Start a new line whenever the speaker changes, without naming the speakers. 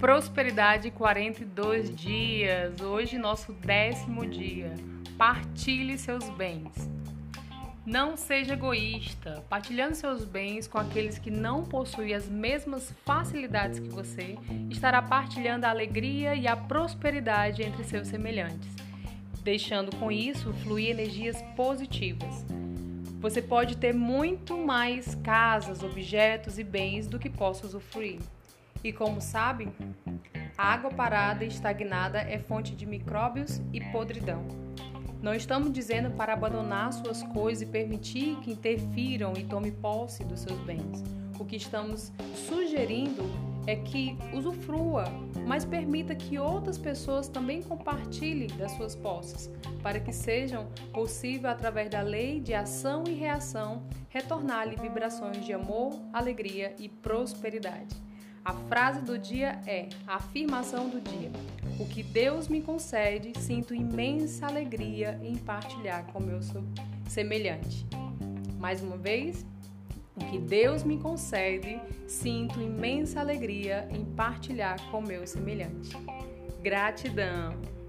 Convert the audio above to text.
Prosperidade 42 dias. Hoje, nosso décimo dia. Partilhe seus bens. Não seja egoísta, partilhando seus bens com aqueles que não possuem as mesmas facilidades que você, estará partilhando a alegria e a prosperidade entre seus semelhantes, deixando com isso fluir energias positivas. Você pode ter muito mais casas, objetos e bens do que possa usufruir. E como sabem, a água parada e estagnada é fonte de micróbios e podridão. Não estamos dizendo para abandonar suas coisas e permitir que interfiram e tome posse dos seus bens. O que estamos sugerindo é que usufrua, mas permita que outras pessoas também compartilhem das suas posses, para que sejam possível através da lei de ação e reação retornar-lhe vibrações de amor, alegria e prosperidade. A frase do dia é a afirmação do dia. O que Deus me concede, sinto imensa alegria em partilhar com meu semelhante. Mais uma vez, que Deus me concede, sinto imensa alegria em partilhar com meu semelhante. Gratidão!